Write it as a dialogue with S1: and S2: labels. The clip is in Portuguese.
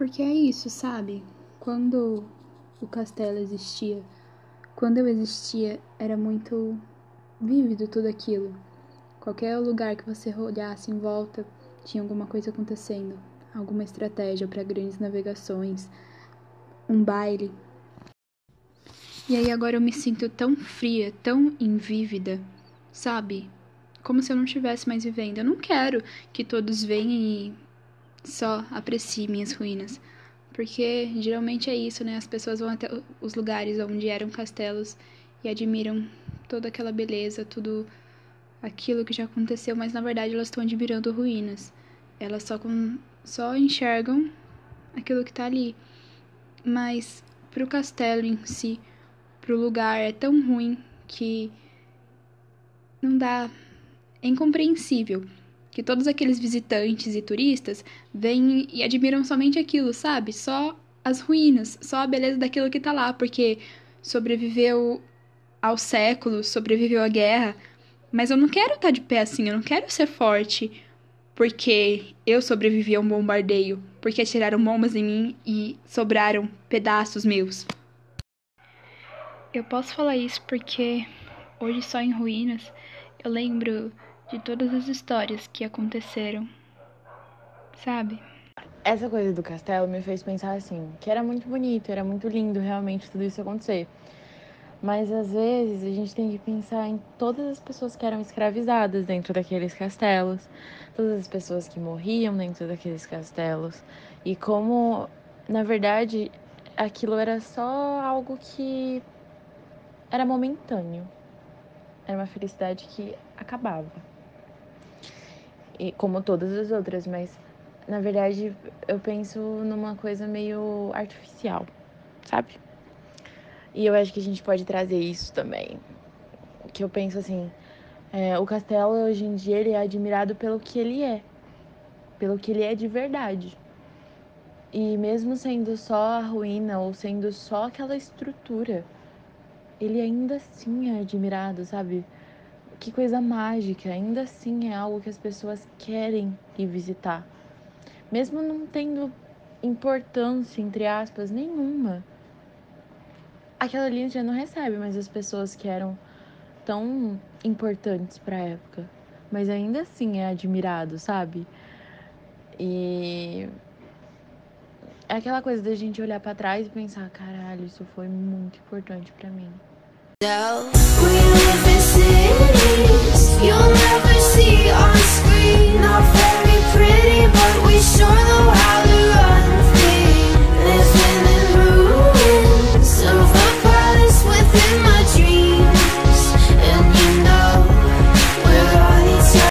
S1: Porque é isso, sabe? Quando o castelo existia, quando eu existia, era muito vívido tudo aquilo. Qualquer lugar que você olhasse em volta, tinha alguma coisa acontecendo, alguma estratégia para grandes navegações, um baile. E aí agora eu me sinto tão fria, tão invívida, sabe? Como se eu não estivesse mais vivendo. Eu não quero que todos venham e só apreciem minhas ruínas. Porque geralmente é isso, né? As pessoas vão até os lugares onde eram castelos e admiram toda aquela beleza, tudo aquilo que já aconteceu, mas na verdade elas estão admirando ruínas. Elas só, com, só enxergam aquilo que está ali. Mas pro castelo em si, pro lugar, é tão ruim que não dá. É incompreensível que todos aqueles visitantes e turistas vêm e admiram somente aquilo, sabe? Só as ruínas, só a beleza daquilo que tá lá, porque sobreviveu aos séculos, sobreviveu à guerra. Mas eu não quero estar tá de pé assim, eu não quero ser forte porque eu sobrevivi a um bombardeio, porque atiraram bombas em mim e sobraram pedaços meus. Eu posso falar isso porque hoje só em ruínas eu lembro de todas as histórias que aconteceram, sabe?
S2: Essa coisa do castelo me fez pensar assim, que era muito bonito, era muito lindo realmente tudo isso acontecer. Mas às vezes a gente tem que pensar em todas as pessoas que eram escravizadas dentro daqueles castelos, todas as pessoas que morriam dentro daqueles castelos e como, na verdade, aquilo era só algo que era momentâneo. Era uma felicidade que acabava e como todas as outras, mas na verdade eu penso numa coisa meio artificial, sabe? E eu acho que a gente pode trazer isso também. Que eu penso assim, é, o castelo hoje em dia ele é admirado pelo que ele é, pelo que ele é de verdade. E mesmo sendo só a ruína ou sendo só aquela estrutura, ele ainda assim é admirado, sabe? Que coisa mágica, ainda assim é algo que as pessoas querem ir visitar. Mesmo não tendo importância, entre aspas, nenhuma. Aquela linha já não recebe mais as pessoas que eram tão importantes para a época. Mas ainda assim é admirado, sabe? E é aquela coisa da gente olhar para trás e pensar, caralho, isso foi muito importante para mim.